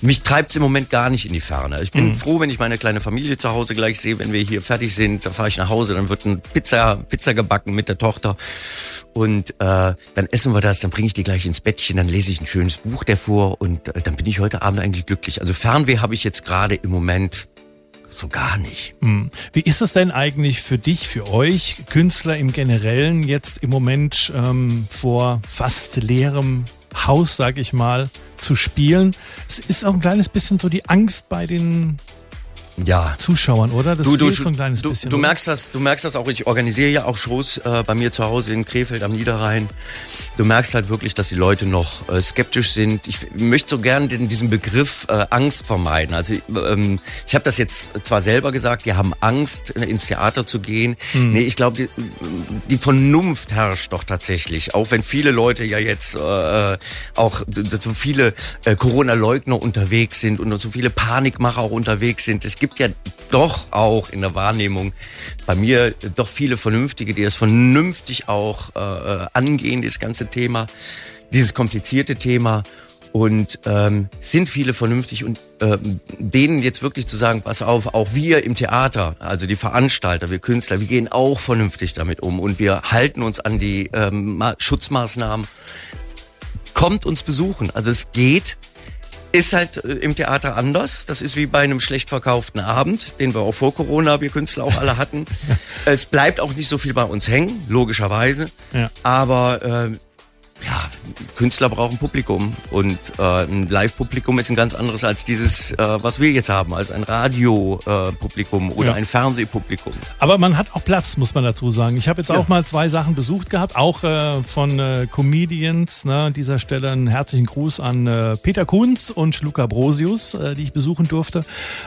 mich treibt es im Moment gar nicht in die Ferne. Ich bin mhm. froh, wenn ich meine kleine Familie zu Hause gleich sehe. Wenn wir hier fertig sind, dann fahre ich nach Hause, dann wird ein Pizza, Pizza gebacken mit der Tochter. Und äh, dann essen wir das, dann bringe ich die gleich ins Bettchen, dann lese ich ein schönes Buch davor und äh, dann bin ich heute Abend eigentlich glücklich. Also Fernweh habe ich jetzt gerade im Moment so gar nicht. Mhm. Wie ist es denn eigentlich für dich, für euch, Künstler im Generellen, jetzt im Moment ähm, vor fast leerem Haus, sag ich mal, zu spielen. Es ist auch ein kleines bisschen so die Angst bei den ja. Zuschauern, oder? Das du, du, so ein kleines du, bisschen. Du merkst das, du merkst das auch. Ich organisiere ja auch Shows äh, bei mir zu Hause in Krefeld am Niederrhein. Du merkst halt wirklich, dass die Leute noch äh, skeptisch sind. Ich möchte so gern den, diesen Begriff äh, Angst vermeiden. Also ähm, ich habe das jetzt zwar selber gesagt, die haben Angst, ins Theater zu gehen. Mhm. Nee, ich glaube, die, die, Vernunft herrscht doch tatsächlich. Auch wenn viele Leute ja jetzt äh, auch so viele äh, Corona-Leugner unterwegs sind und so viele Panikmacher auch unterwegs sind. Es gibt gibt ja doch auch in der Wahrnehmung bei mir doch viele Vernünftige, die das vernünftig auch äh, angehen, das ganze Thema, dieses komplizierte Thema. Und ähm, sind viele vernünftig und äh, denen jetzt wirklich zu sagen, pass auf, auch wir im Theater, also die Veranstalter, wir Künstler, wir gehen auch vernünftig damit um und wir halten uns an die ähm, Schutzmaßnahmen. Kommt uns besuchen. Also es geht, ist halt äh, im Theater anders. Das ist wie bei einem schlecht verkauften Abend, den wir auch vor Corona, wir Künstler auch alle hatten. es bleibt auch nicht so viel bei uns hängen, logischerweise. Ja. Aber äh, ja, Künstler brauchen Publikum und äh, ein Live-Publikum ist ein ganz anderes als dieses, äh, was wir jetzt haben, als ein Radio-Publikum oder ja. ein Fernsehpublikum. Aber man hat auch Platz, muss man dazu sagen. Ich habe jetzt ja. auch mal zwei Sachen besucht gehabt, auch äh, von äh, Comedians. Ne, an dieser Stelle einen herzlichen Gruß an äh, Peter Kunz und Luca Brosius, äh, die ich besuchen durfte.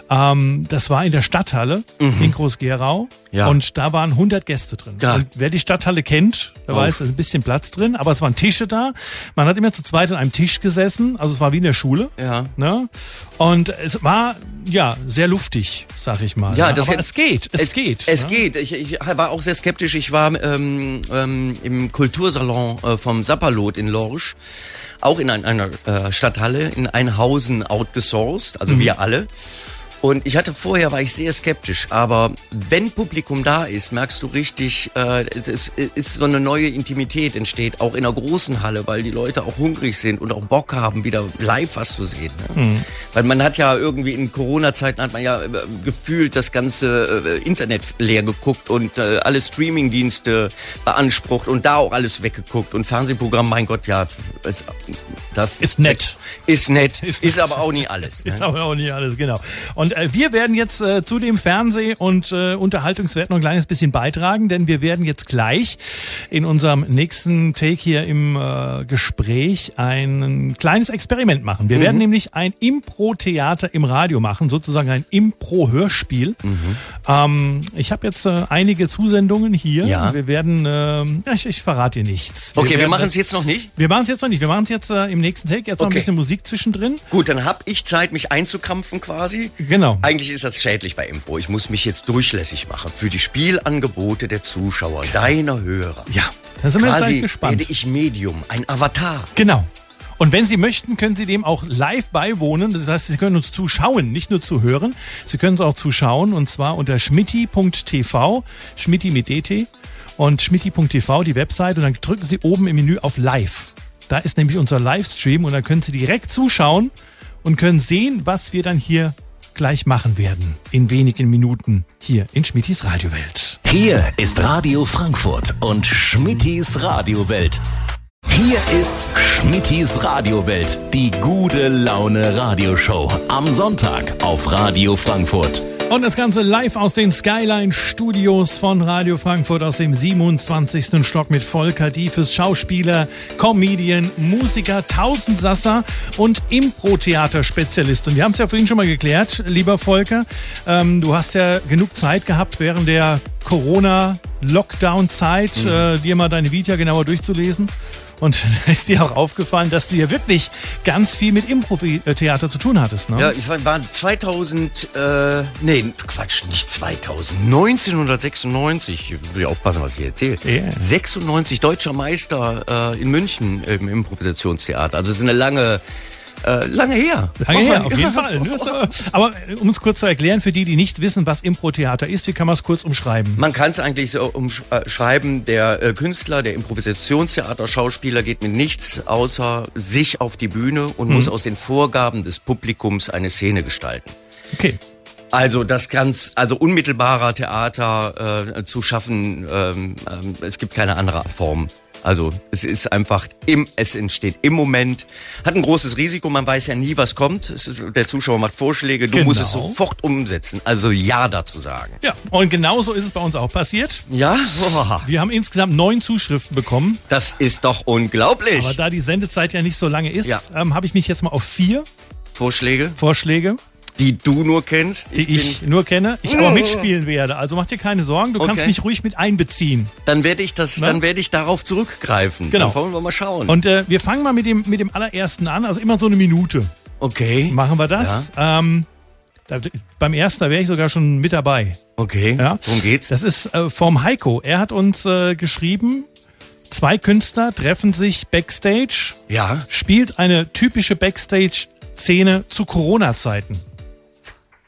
Ähm, das war in der Stadthalle mhm. in Groß-Gerau. Ja. Und da waren 100 Gäste drin. Ja. Und wer die Stadthalle kennt, der Auf. weiß, da ist ein bisschen Platz drin, aber es waren Tische da. Man hat immer zu zweit an einem Tisch gesessen, also es war wie in der Schule. Ja. Ne? Und es war ja sehr luftig, sag ich mal. Ja, ne? das aber es geht, es, es geht. Es ne? geht. Ich, ich, war auch sehr skeptisch. Ich war ähm, ähm, im Kultursalon äh, vom Sapperlot in Lorsch, auch in ein, einer äh, Stadthalle, in Einhausen outgesourced, also mhm. wir alle. Und ich hatte vorher, war ich sehr skeptisch, aber wenn Publikum da ist, merkst du richtig, äh, es ist so eine neue Intimität entsteht, auch in einer großen Halle, weil die Leute auch hungrig sind und auch Bock haben, wieder live was zu sehen. Ne? Mhm. Weil man hat ja irgendwie in Corona-Zeiten hat man ja äh, gefühlt das ganze äh, Internet leer geguckt und äh, alle Streaming-Dienste beansprucht und da auch alles weggeguckt und Fernsehprogramm, mein Gott, ja, es, das ist nett. Ist nett, ist, ist aber auch nie alles. Ne? Ist aber auch nie alles, genau. Und äh, wir werden jetzt äh, zu dem Fernseh- und äh, Unterhaltungswert noch ein kleines bisschen beitragen, denn wir werden jetzt gleich in unserem nächsten Take hier im äh, Gespräch ein kleines Experiment machen. Wir mhm. werden nämlich ein Impro-Theater im Radio machen, sozusagen ein Impro-Hörspiel. Mhm. Ähm, ich habe jetzt äh, einige Zusendungen hier. Ja. Wir werden, äh, ja, ich, ich verrate dir nichts. Wir okay, wir machen es jetzt noch nicht? Wir machen es jetzt noch nicht. Wir machen es jetzt äh, im nächsten Take. Jetzt okay. noch ein bisschen Musik zwischendrin. Gut, dann habe ich Zeit, mich einzukrampfen quasi. Genau. Eigentlich ist das schädlich bei Impro. Ich muss mich jetzt durchlässig machen für die Spielangebote der Zuschauer, deiner Hörer. Ja, da sind wir quasi jetzt gespannt. werde ich Medium, ein Avatar. Genau. Und wenn Sie möchten, können Sie dem auch live beiwohnen. Das heißt, Sie können uns zuschauen, nicht nur zuhören. Sie können es auch zuschauen und zwar unter schmitti.tv, schmitti mit dt und schmitti.tv, die Website und dann drücken Sie oben im Menü auf Live. Da ist nämlich unser Livestream und da können Sie direkt zuschauen und können sehen, was wir dann hier gleich machen werden. In wenigen Minuten hier in Schmittis Radiowelt. Hier ist Radio Frankfurt und Schmittis Radiowelt. Hier ist Schmittis Radiowelt, die gute Laune Radioshow. Am Sonntag auf Radio Frankfurt. Und das Ganze live aus den Skyline Studios von Radio Frankfurt aus dem 27. Stock mit Volker Diefes, Schauspieler, Comedian, Musiker, Tausendsasser und Impro-Theater-Spezialist. Und wir haben es ja vorhin schon mal geklärt, lieber Volker. Ähm, du hast ja genug Zeit gehabt während der Corona-Lockdown-Zeit, mhm. äh, dir mal deine Vita genauer durchzulesen. Und da ist dir auch aufgefallen, dass du ja wirklich ganz viel mit Impro-Theater zu tun hattest, ne? Ja, ich war, war 2000, äh, nee, Quatsch, nicht 2000, 1996, ich will aufpassen, was ich erzähle. Yeah. 96 deutscher Meister äh, in München im Improvisationstheater. Also es ist eine lange äh, lange her. Lange her, auf jeden Fall. Aber äh, um es kurz zu erklären, für die, die nicht wissen, was Impro-Theater ist, wie kann man es kurz umschreiben? Man kann es eigentlich so umschreiben, der äh, Künstler, der Improvisationstheater-Schauspieler geht mit nichts außer sich auf die Bühne und mhm. muss aus den Vorgaben des Publikums eine Szene gestalten. Okay. Also das ganz, also unmittelbarer Theater äh, zu schaffen, ähm, ähm, es gibt keine andere Form also es ist einfach, im, es entsteht im Moment, hat ein großes Risiko, man weiß ja nie, was kommt. Ist, der Zuschauer macht Vorschläge, du genau. musst es sofort umsetzen. Also ja dazu sagen. Ja, und genauso ist es bei uns auch passiert. Ja? Boah. Wir haben insgesamt neun Zuschriften bekommen. Das ist doch unglaublich. Aber da die Sendezeit ja nicht so lange ist, ja. ähm, habe ich mich jetzt mal auf vier Vorschläge. Vorschläge die du nur kennst. Die ich, ich nur kenne, ich aber mitspielen werde. Also mach dir keine Sorgen, du okay. kannst mich ruhig mit einbeziehen. Dann werde ich das, ne? dann werde ich darauf zurückgreifen. Genau. Dann wollen wir mal schauen. Und äh, wir fangen mal mit dem, mit dem allerersten an, also immer so eine Minute. Okay. Machen wir das. Ja. Ähm, da, beim ersten, da wäre ich sogar schon mit dabei. Okay. Ja? Worum geht's? Das ist äh, vom Heiko. Er hat uns äh, geschrieben, zwei Künstler treffen sich backstage. Ja. Spielt eine typische Backstage-Szene zu Corona-Zeiten.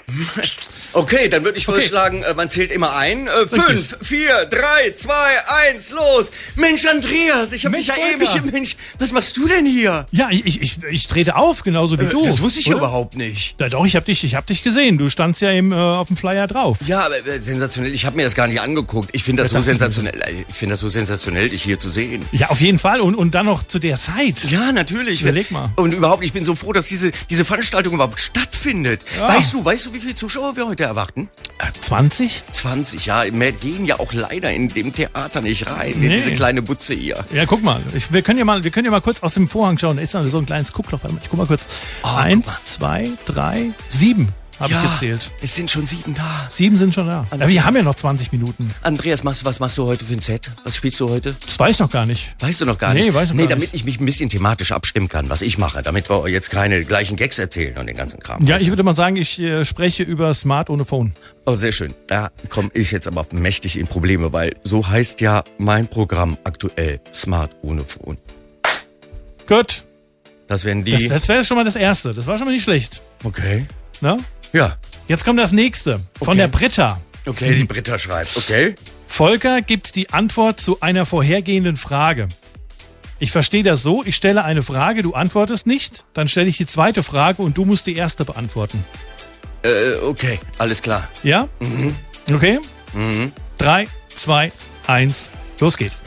Okay, dann würde ich okay. vorschlagen, äh, man zählt immer ein. Äh, fünf, vier, drei, zwei, eins, los. Mensch, Andreas, ich habe dich ja ewig... Mensch, was machst du denn hier? Ja, ich, ich, ich trete auf, genauso wie äh, du. Das wusste ich oder? überhaupt nicht. Ja, doch, ich habe dich, hab dich gesehen. Du standst ja im, äh, auf dem Flyer drauf. Ja, aber äh, sensationell. Ich habe mir das gar nicht angeguckt. Ich finde das, das so sensationell. Ich finde das so sensationell, dich hier zu sehen. Ja, auf jeden Fall. Und, und dann noch zu der Zeit. Ja, natürlich. Überleg mal. Und überhaupt, ich bin so froh, dass diese, diese Veranstaltung überhaupt stattfindet. Ja. Weißt du, weißt du, wie viele Zuschauer wir heute erwarten? 20? Äh, 20, ja. Mehr gehen ja auch leider in dem Theater nicht rein, nee. in diese kleine Butze hier. Ja, guck mal. Ich, wir, können ja mal wir können ja mal kurz aus dem Vorhang schauen. Da ist so ein kleines Guckloch. Ich guck mal kurz. Oh, Eins, zwei, drei, sieben habe ja, ich gezählt. Es sind schon sieben da. Sieben sind schon da. Aber wir haben ja noch 20 Minuten. Andreas, machst, was machst du heute für ein Set? Was spielst du heute? Das weiß ich noch gar nicht. Weißt du noch gar nee, nicht? Weiß ich nee, gar damit ich mich ein bisschen thematisch abstimmen kann, was ich mache, damit wir jetzt keine gleichen Gags erzählen und den ganzen Kram. Ja, ich würde mal sagen, ich äh, spreche über Smart ohne Phone. Oh, sehr schön. Da komme ich jetzt aber mächtig in Probleme, weil so heißt ja mein Programm aktuell Smart ohne Phone. Gut. Das wären die. Das, das wäre schon mal das Erste. Das war schon mal nicht schlecht. Okay. Na? Ja. Jetzt kommt das nächste von Okay. der Britta. Okay, die Britta schreibt. Okay. Volker gibt die Antwort zu einer vorhergehenden Frage. Ich verstehe das so, ich stelle eine Frage, du antwortest nicht, dann stelle ich die zweite Frage und du musst die erste beantworten. Äh, okay, alles klar. Ja? Okay? Drei, zwei, eins, los geht's.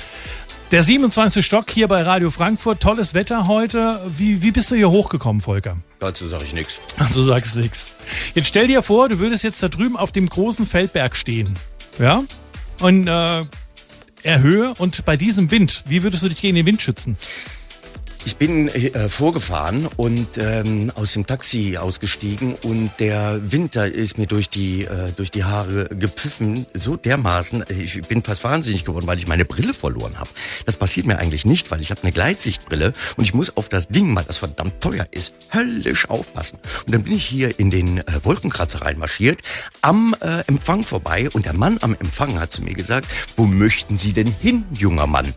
Der 27. Stock hier bei Radio Frankfurt, tolles Wetter heute. Wie, wie bist du hier hochgekommen, Volker? Dazu sage ich nichts. Du sagst nix. Jetzt stell dir vor, du würdest jetzt da drüben auf dem großen Feldberg stehen. Ja? Und äh, erhöhe und bei diesem Wind, wie würdest du dich gegen den Wind schützen? Ich bin äh, vorgefahren und ähm, aus dem Taxi ausgestiegen und der Winter ist mir durch die äh, durch die Haare gepfiffen, so dermaßen. äh, Ich bin fast wahnsinnig geworden, weil ich meine Brille verloren habe. Das passiert mir eigentlich nicht, weil ich habe eine Gleitsichtbrille und ich muss auf das Ding, weil das verdammt teuer ist, höllisch aufpassen. Und dann bin ich hier in den äh, Wolkenkratzer reinmarschiert, am äh, Empfang vorbei und der Mann am Empfang hat zu mir gesagt, wo möchten Sie denn hin, junger Mann?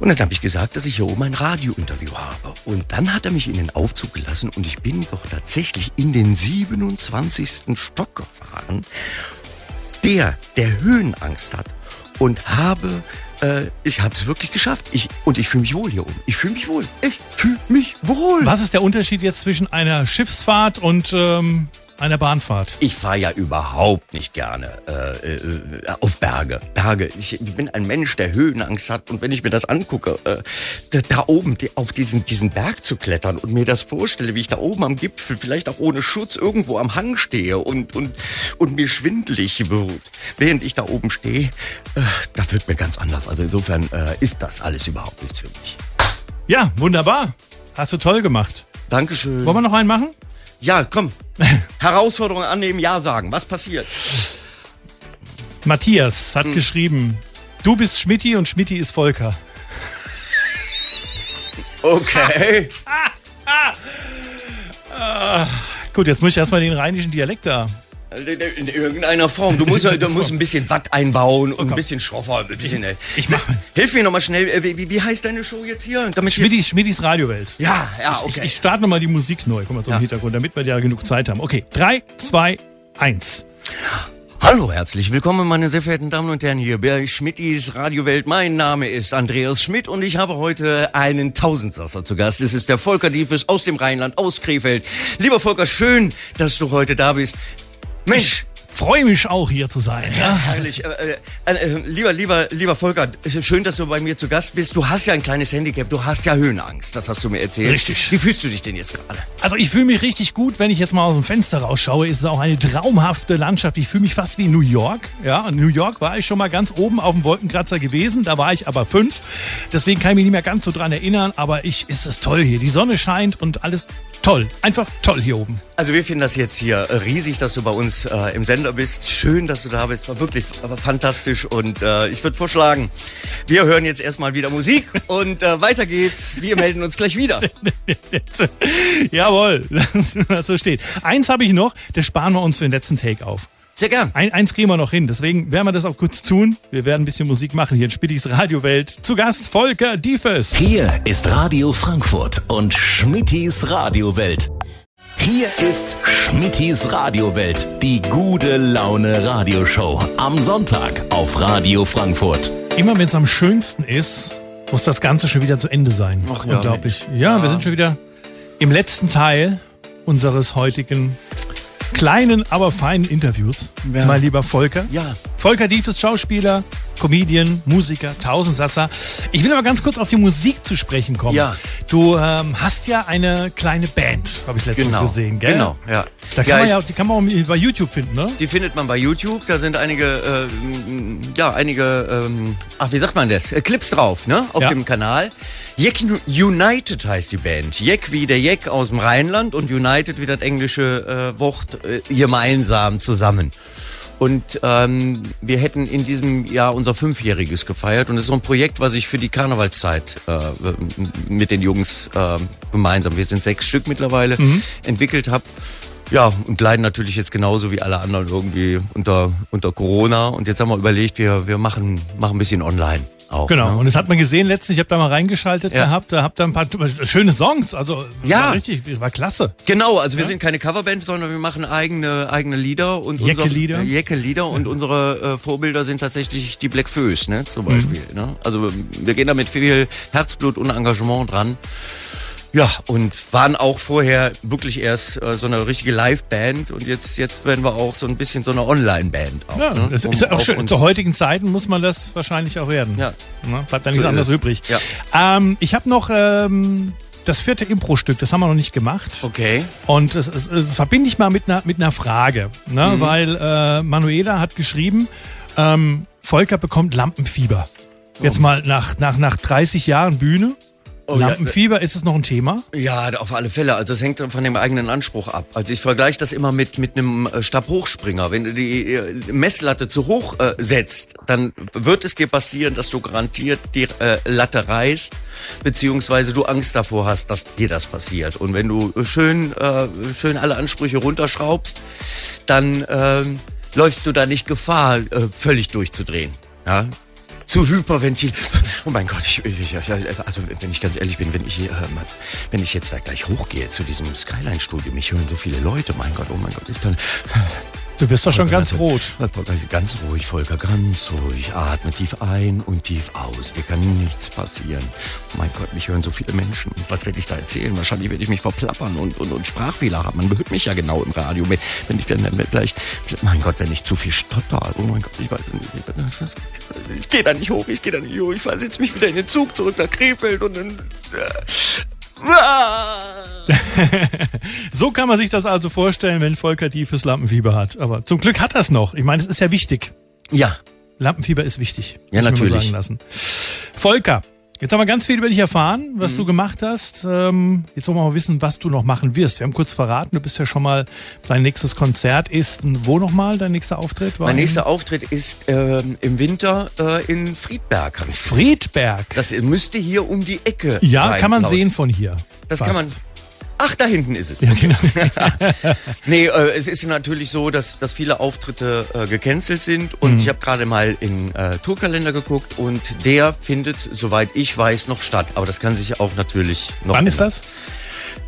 Und dann habe ich gesagt, dass ich hier oben ein Radiointerview habe. Und dann hat er mich in den Aufzug gelassen und ich bin doch tatsächlich in den 27. Stock gefahren. Der, der Höhenangst hat und habe, äh, ich habe es wirklich geschafft. Ich, und ich fühle mich wohl hier oben. Ich fühle mich wohl. Ich fühle mich wohl. Was ist der Unterschied jetzt zwischen einer Schiffsfahrt und ähm, einer Bahnfahrt? Ich fahre ja überhaupt nicht gerne äh, äh, auf Berge. Berge. Ich, ich bin ein Mensch, der Höhenangst hat. Und wenn ich mir das angucke, äh, da, da oben die, auf diesen, diesen Berg zu klettern und mir das vorstelle, wie ich da oben am Gipfel, vielleicht auch ohne Schutz, irgendwo am Hang stehe und, und, und mir schwindelig wird, während ich da oben stehe, äh, da wird mir ganz anders. Also insofern äh, ist das alles überhaupt nichts für mich. Ja, wunderbar. Hast du toll gemacht. Dankeschön. Wollen wir noch einen machen? Ja, komm. Herausforderung annehmen, Ja sagen. Was passiert? Matthias hat Hm. geschrieben, du bist Schmitti und Schmitti ist Volker. Okay. Gut, jetzt muss ich erstmal den rheinischen Dialekt da. In irgendeiner Form. Du musst, ja- du musst ein bisschen Watt einbauen und ein komm. bisschen schroffer, ein bisschen. äh, ich mach- Hilf mir nochmal schnell. äh, Wie, wie heißt deine Show jetzt hier? Damit Schmittis, Schmittis Radiowelt. Ja, ja, okay. Ich, ich starte nochmal die Musik neu. Guck mal zum Ja. Hintergrund, damit wir ja genug Zeit haben. Okay, drei, zwei, eins. Hallo, herzlich willkommen, meine sehr verehrten Damen und Herren, hier bei Schmittis Radiowelt. Mein Name ist Andreas Schmidt und ich habe heute einen Tausendsasser zu Gast. Es ist der Volker Diefes aus dem Rheinland, aus Krefeld. Lieber Volker, schön, dass du heute da bist. Mensch, Freue mich auch hier zu sein. Ja? Herrlich. Äh, äh, äh, lieber, lieber, lieber Volker, schön, dass du bei mir zu Gast bist. Du hast ja ein kleines Handicap, du hast ja Höhenangst, das hast du mir erzählt. Richtig. Wie fühlst du dich denn jetzt gerade? Also ich fühle mich richtig gut, wenn ich jetzt mal aus dem Fenster rausschaue. Ist es auch eine traumhafte Landschaft. Ich fühle mich fast wie in New York. Ja, in New York war ich schon mal ganz oben auf dem Wolkenkratzer gewesen. Da war ich aber fünf. Deswegen kann ich mich nicht mehr ganz so dran erinnern. Aber ich ist es toll hier. Die Sonne scheint und alles toll. Einfach toll hier oben. Also wir finden das jetzt hier riesig, dass du bei uns äh, im Sender bist. Schön, dass du da bist. War wirklich fantastisch. Und äh, ich würde vorschlagen, wir hören jetzt erstmal wieder Musik und äh, weiter geht's. Wir melden uns gleich wieder. Jawohl, lass das so stehen. Eins habe ich noch, das sparen wir uns für den letzten Take auf. Sehr gern. Ein, eins kriegen wir noch hin, deswegen werden wir das auch kurz tun. Wir werden ein bisschen Musik machen hier in Spittis Radiowelt. Zu Gast Volker Diefes. Hier ist Radio Frankfurt und Schmittis Radiowelt. Hier ist Schmittis Radiowelt, die gute Laune Radioshow. Am Sonntag auf Radio Frankfurt. Immer wenn es am schönsten ist, muss das Ganze schon wieder zu Ende sein. Ach ja, Unglaublich. Ja, wir sind schon wieder im letzten Teil unseres heutigen kleinen, aber feinen Interviews. Ja. Mein lieber Volker. Ja. Volker Dief ist Schauspieler, Comedian, Musiker, Tausendsasser. Ich will aber ganz kurz auf die Musik zu sprechen kommen. Ja. Du ähm, hast ja eine kleine Band, habe ich letztens Genau. gesehen, gell? Genau, ja. Da kann Ja, man ja, die kann man auch bei YouTube finden, ne? Die findet man bei YouTube. Da sind einige, äh, m, ja, einige, ähm, ach, wie sagt man das? Äh, Clips drauf, ne? Auf Ja. dem Kanal. Jack United heißt die Band. Jack wie der Jack aus dem Rheinland und United wie das englische äh, Wort äh, gemeinsam zusammen. Und ähm, wir hätten in diesem Jahr unser Fünfjähriges gefeiert. Und es ist so ein Projekt, was ich für die Karnevalszeit äh, mit den Jungs äh, gemeinsam, wir sind sechs Stück mittlerweile, entwickelt habe. Ja, und leiden natürlich jetzt genauso wie alle anderen irgendwie unter, unter Corona. Und jetzt haben wir überlegt, wir, wir machen, machen ein bisschen online. Auch. Genau, Ne? und das hat man gesehen letztens, ich habe da mal reingeschaltet Ja. gehabt, da habt ihr ein paar schöne Songs, also Ja. war richtig, war klasse. Genau, also wir sind keine Coverband, sondern wir machen eigene, eigene Lieder und Jecke-Lieder? äh, Jecke-Lieder und unsere äh, Vorbilder sind tatsächlich die Black Föß, ne, zum Beispiel. Ne? Also wir gehen da mit viel Herzblut und Engagement dran. Ja, und waren auch vorher wirklich erst äh, so eine richtige Live-Band und jetzt, jetzt werden wir auch so ein bisschen so eine Online-Band. Auch, Ja, ne? das Um ist auch schön. Zu heutigen Zeiten muss man das wahrscheinlich auch werden. Ja. Ne? Bleibt da nichts So anderes es. übrig. Ja. Ähm, ich habe noch ähm, das vierte Impro-Stück, das haben wir noch nicht gemacht. Okay. Und das, das, das verbinde ich mal mit einer, mit einer Frage, ne? Mhm. weil äh, Manuela hat geschrieben, ähm, Volker bekommt Lampenfieber. Jetzt mal nach, nach, nach 30 Jahren Bühne. Oh, ja, Lampenfieber, ist es noch ein Thema? Ja, auf alle Fälle. Also es hängt von dem eigenen Anspruch ab. Also ich vergleiche das immer mit mit einem äh, Stabhochspringer. Wenn du die äh, Messlatte zu hoch äh, setzt, dann wird es dir passieren, dass du garantiert die äh, Latte reißt, beziehungsweise du Angst davor hast, dass dir das passiert. Und wenn du schön äh, schön alle Ansprüche runterschraubst, dann ähm, läufst du da nicht Gefahr, äh, völlig durchzudrehen. Ja, zu hyperventil. Oh mein Gott, ich, ich, also wenn ich ganz ehrlich bin, wenn ich hier, äh, wenn ich jetzt gleich hochgehe zu diesem Skyline-Studio, mich hören so viele Leute, mein Gott, oh mein Gott, ich kann. Du wirst doch schon ganz rot. Ganz ruhig, Volker, ganz ruhig. Atme tief ein und tief aus. Dir kann nichts passieren. Mein Gott, mich hören so viele Menschen. Was werde ich da erzählen? Wahrscheinlich werde ich mich verplappern und, und, und Sprachfehler haben. Man hört mich ja genau im Radio. Wenn wenn ich dann vielleicht, mein Gott, wenn ich zu viel stotter. Oh mein Gott, ich weiß nicht. Ich gehe da nicht hoch, ich gehe da nicht hoch. Ich versetze mich wieder in den Zug zurück nach Krefeld und dann. Äh, ah. So kann man sich das also vorstellen, wenn Volker tiefes Lampenfieber hat. Aber zum Glück hat er es noch. Ich meine, es ist ja wichtig. Ja, Lampenfieber ist wichtig. Ja, muss ich mir natürlich. Sagen lassen. Volker, jetzt haben wir ganz viel über dich erfahren, was Mhm. du gemacht hast. Ähm, jetzt wollen wir mal wissen, was du noch machen wirst. Wir haben kurz verraten, du bist ja schon mal, dein nächstes Konzert ist, wo nochmal dein nächster Auftritt? War mein in nächster Auftritt ist ähm, im Winter äh, in Friedberg. Friedberg. Das müsste hier um die Ecke ja, sein. kann man laut- sehen von hier. Das Fast. kann man. Ach, da hinten ist es. Ja, genau. Nee, äh, es ist natürlich so, dass, dass viele Auftritte äh, gecancelt sind und Mhm. ich habe gerade mal in äh, Tourkalender geguckt und der findet, soweit ich weiß, noch statt. Aber das kann sich auch natürlich noch Wann ist ändern. das?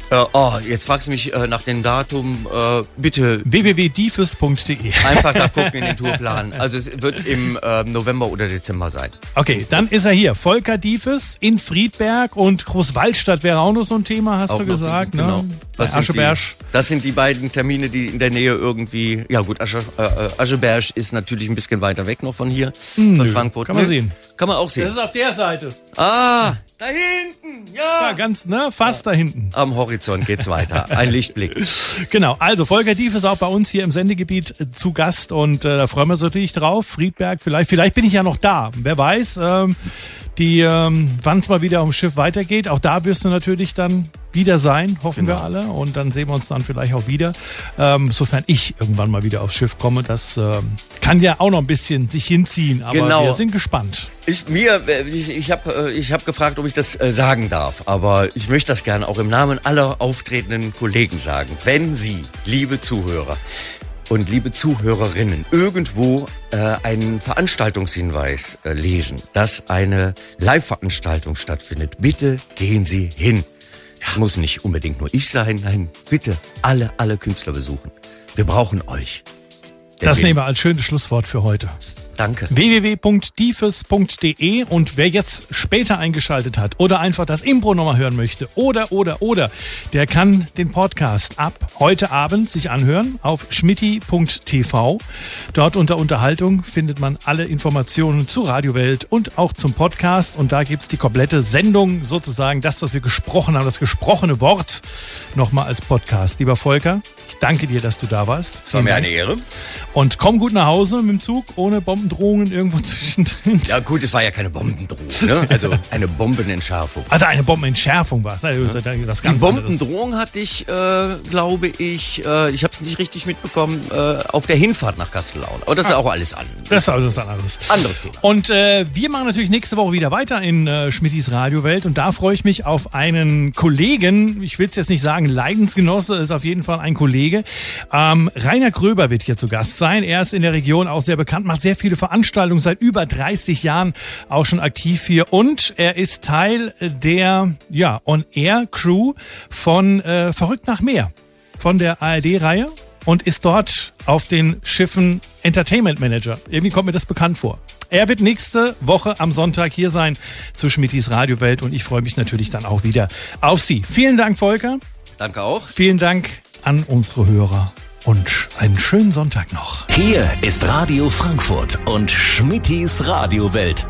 Äh, oh, jetzt fragst du mich äh, nach dem Datum. Äh, bitte www.diefes.de. einfach da gucken in den Tourplan. Also es wird im äh, November oder Dezember sein. Okay, dann ist er hier. Volker Diefes in Friedberg und Großwaldstadt wäre auch noch so ein Thema, hast Auch du gesagt, die- ne? genau. Das sind. Die, das sind die beiden Termine, die in der Nähe irgendwie. Ja gut, Asche, äh, äh, Ascheberg ist natürlich ein bisschen weiter weg noch von hier, von nö. Frankfurt. Kann man sehen. Kann man auch Das sehen. ist auf der Seite. Ah, da hinten, Ja, ja. ganz, ne? Fast da hinten. Am Horizont geht's weiter. Ein Lichtblick. Genau, also Volker Dief ist auch bei uns hier im Sendegebiet äh, zu Gast und äh, da freuen wir uns natürlich drauf. Friedberg, vielleicht, vielleicht bin ich ja noch da. Wer weiß, ähm, die, ähm, wann es mal wieder ums Schiff weitergeht. Auch da wirst du natürlich dann wieder sein, hoffen wir Genau. alle. Und dann sehen wir uns dann vielleicht auch wieder. Ähm, sofern ich irgendwann mal wieder aufs Schiff komme. Das ähm, kann ja auch noch ein bisschen sich hinziehen, aber Genau. wir sind gespannt. Ich, mir, äh, ich, ich habe äh, ich hab gefragt, ob ich das äh, sagen darf, aber ich möchte das gerne auch im Namen aller auftretenden Kollegen sagen. Wenn Sie, liebe Zuhörer und liebe Zuhörerinnen, irgendwo äh, einen Veranstaltungshinweis äh, lesen, dass eine Live-Veranstaltung stattfindet, bitte gehen Sie hin. Das muss nicht unbedingt nur ich sein, nein, bitte alle, alle Künstler besuchen. Wir brauchen euch. Denn Das nehmen wir als schönes Schlusswort für heute. Danke. www.diefes.de und wer jetzt später eingeschaltet hat oder einfach das Impro nochmal hören möchte oder, oder, oder, der kann den Podcast ab heute Abend sich anhören auf schmitti.tv. Dort unter Unterhaltung findet man alle Informationen zu Radiowelt und auch zum Podcast und da gibt's die komplette Sendung sozusagen, das, was wir gesprochen haben, das gesprochene Wort nochmal als Podcast. Lieber Volker, ich danke dir, dass du da warst. Es war mir eine Ehre. Und komm gut nach Hause mit dem Zug, ohne Bombendrohungen irgendwo zwischendrin. Ja gut, es war ja keine Bombendrohung, ne? also eine Bombenentschärfung. Also eine Bombenentschärfung war es. Das Die ganz anderes. Bombendrohung hatte ich, äh, glaube ich, äh, ich habe es nicht richtig mitbekommen, äh, auf der Hinfahrt nach Kastellaun. Aber das ist ja auch alles an. Das war das anderes. Anderes Thema. Und äh, wir machen natürlich nächste Woche wieder weiter in äh, Schmittis Radiowelt und da freue ich mich auf einen Kollegen, ich will es jetzt nicht sagen Leidensgenosse, ist auf jeden Fall ein Kollege, Kollege. Ähm, Rainer Gröber wird hier zu Gast sein. Er ist in der Region auch sehr bekannt, macht sehr viele Veranstaltungen, seit über 30 Jahren auch schon aktiv hier und er ist Teil der ja, On-Air-Crew von äh, Verrückt nach Meer, von der ARD-Reihe und ist dort auf den Schiffen Entertainment Manager. Irgendwie kommt mir das bekannt vor. Er wird nächste Woche am Sonntag hier sein zu Schmittis Radiowelt und ich freue mich natürlich dann auch wieder auf Sie. Vielen Dank, Volker. Danke auch. Vielen Dank an unsere Hörer und einen schönen Sonntag noch. Hier ist Radio Frankfurt und Schmittis Radiowelt.